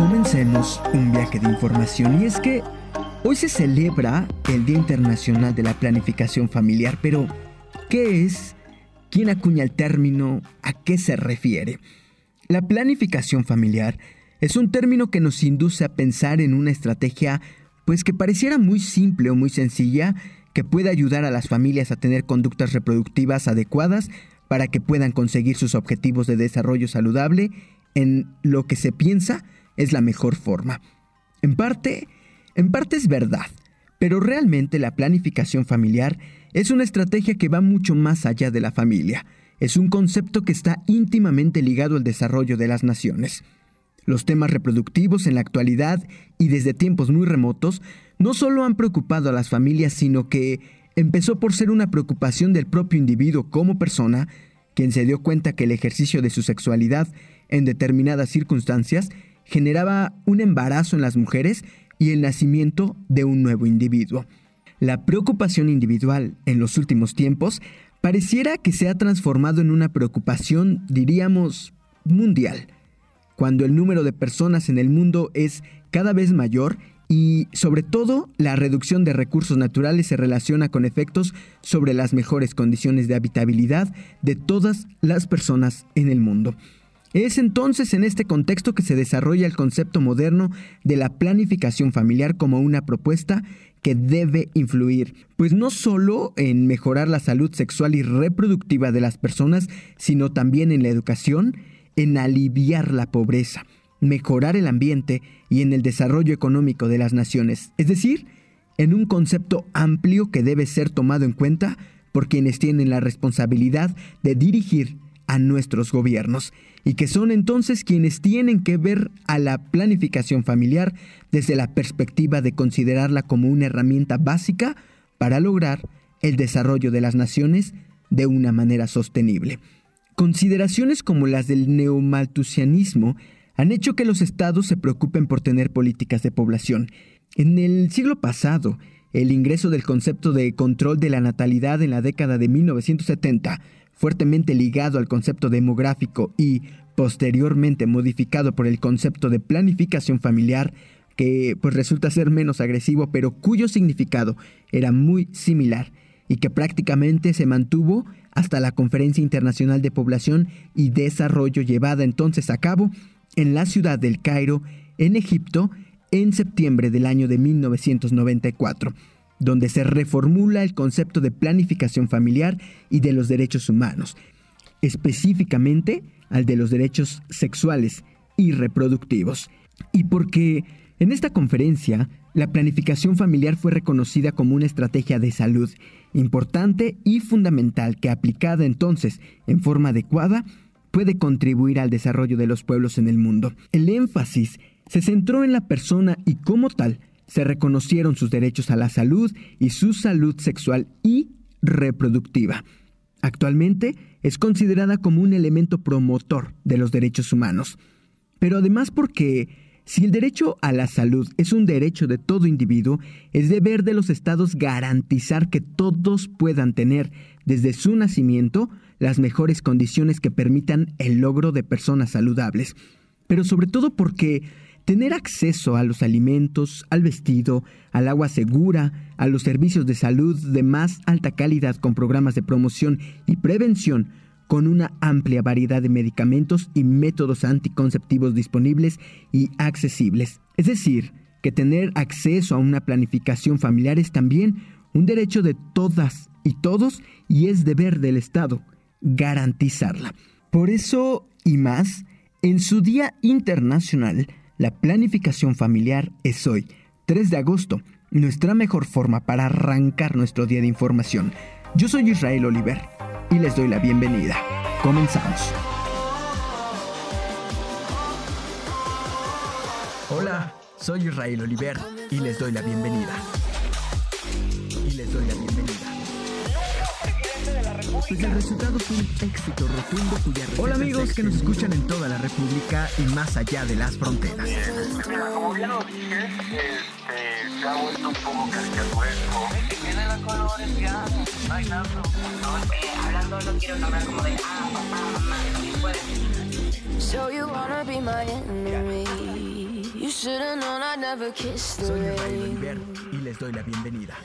Comencemos un viaje de información y es que hoy se celebra el Día Internacional de la Planificación Familiar, pero ¿qué es? ¿Quién acuña el término? ¿A qué se refiere? La planificación familiar es un término que nos induce a pensar en una estrategia pues que pareciera muy simple o muy sencilla, que puede ayudar a las familias a tener conductas reproductivas adecuadas para que puedan conseguir sus objetivos de desarrollo saludable en lo que se piensa es la mejor forma. En parte, en parte es verdad, pero realmente la planificación familiar es una estrategia que va mucho más allá de la familia. Es un concepto que está íntimamente ligado al desarrollo de las naciones. Los temas reproductivos en la actualidad y desde tiempos muy remotos no solo han preocupado a las familias, sino que empezó por ser una preocupación del propio individuo como persona, quien se dio cuenta que el ejercicio de su sexualidad en determinadas circunstancias generaba un embarazo en las mujeres y el nacimiento de un nuevo individuo. La preocupación individual en los últimos tiempos pareciera que se ha transformado en una preocupación, diríamos, mundial cuando el número de personas en el mundo es cada vez mayor y sobre todo la reducción de recursos naturales se relaciona con efectos sobre las mejores condiciones de habitabilidad de todas las personas en el mundo. Es entonces en este contexto que se desarrolla el concepto moderno de la planificación familiar como una propuesta que debe influir, pues no solo en mejorar la salud sexual y reproductiva de las personas, sino también en la educación, en aliviar la pobreza, mejorar el ambiente y en el desarrollo económico de las naciones, es decir, en un concepto amplio que debe ser tomado en cuenta por quienes tienen la responsabilidad de dirigir a nuestros gobiernos y que son entonces quienes tienen que ver a la planificación familiar desde la perspectiva de considerarla como una herramienta básica para lograr el desarrollo de las naciones de una manera sostenible. Consideraciones como las del neomaltusianismo han hecho que los estados se preocupen por tener políticas de población. En el siglo pasado, el ingreso del concepto de control de la natalidad en la década de 1970, fuertemente ligado al concepto demográfico y posteriormente modificado por el concepto de planificación familiar, que pues resulta ser menos agresivo, pero cuyo significado era muy similar y que prácticamente se mantuvo hasta la Conferencia Internacional de Población y Desarrollo llevada entonces a cabo en la ciudad del Cairo, en Egipto, en septiembre del año de 1994, donde se reformula el concepto de planificación familiar y de los derechos humanos, específicamente al de los derechos sexuales y reproductivos. Y porque en esta conferencia la planificación familiar fue reconocida como una estrategia de salud importante y fundamental que aplicada entonces en forma adecuada puede contribuir al desarrollo de los pueblos en el mundo. El énfasis se centró en la persona y como tal se reconocieron sus derechos a la salud y su salud sexual y reproductiva. Actualmente es considerada como un elemento promotor de los derechos humanos, pero además porque si el derecho a la salud es un derecho de todo individuo, es deber de los estados garantizar que todos puedan tener desde su nacimiento las mejores condiciones que permitan el logro de personas saludables. Pero sobre todo porque tener acceso a los alimentos, al vestido, al agua segura, a los servicios de salud de más alta calidad con programas de promoción y prevención con una amplia variedad de medicamentos y métodos anticonceptivos disponibles y accesibles. Es decir, que tener acceso a una planificación familiar es también un derecho de todas y todos y es deber del Estado garantizarla. Por eso y más, en su Día Internacional, la planificación familiar es hoy, 3 de agosto, nuestra mejor forma para arrancar nuestro día de información. Yo soy Israel Oliver y les doy la bienvenida. Comenzamos. Hola, soy Israel Oliver y les doy la bienvenida. Y les doy la bienvenida. Pues el resultado fue un éxito rotundo cuya Hola amigos que nos escuchan en toda la República y más allá de las fronteras. Como bien lo dije, este, se ha vuelto un poco caricaturesco. Tiene los colores ya, bailando. No, eh, hablando no quiero hablar como de ah, papá, mamá, no puede. So you wanna be my enemy Soy Israel Oliver y les doy la bienvenida.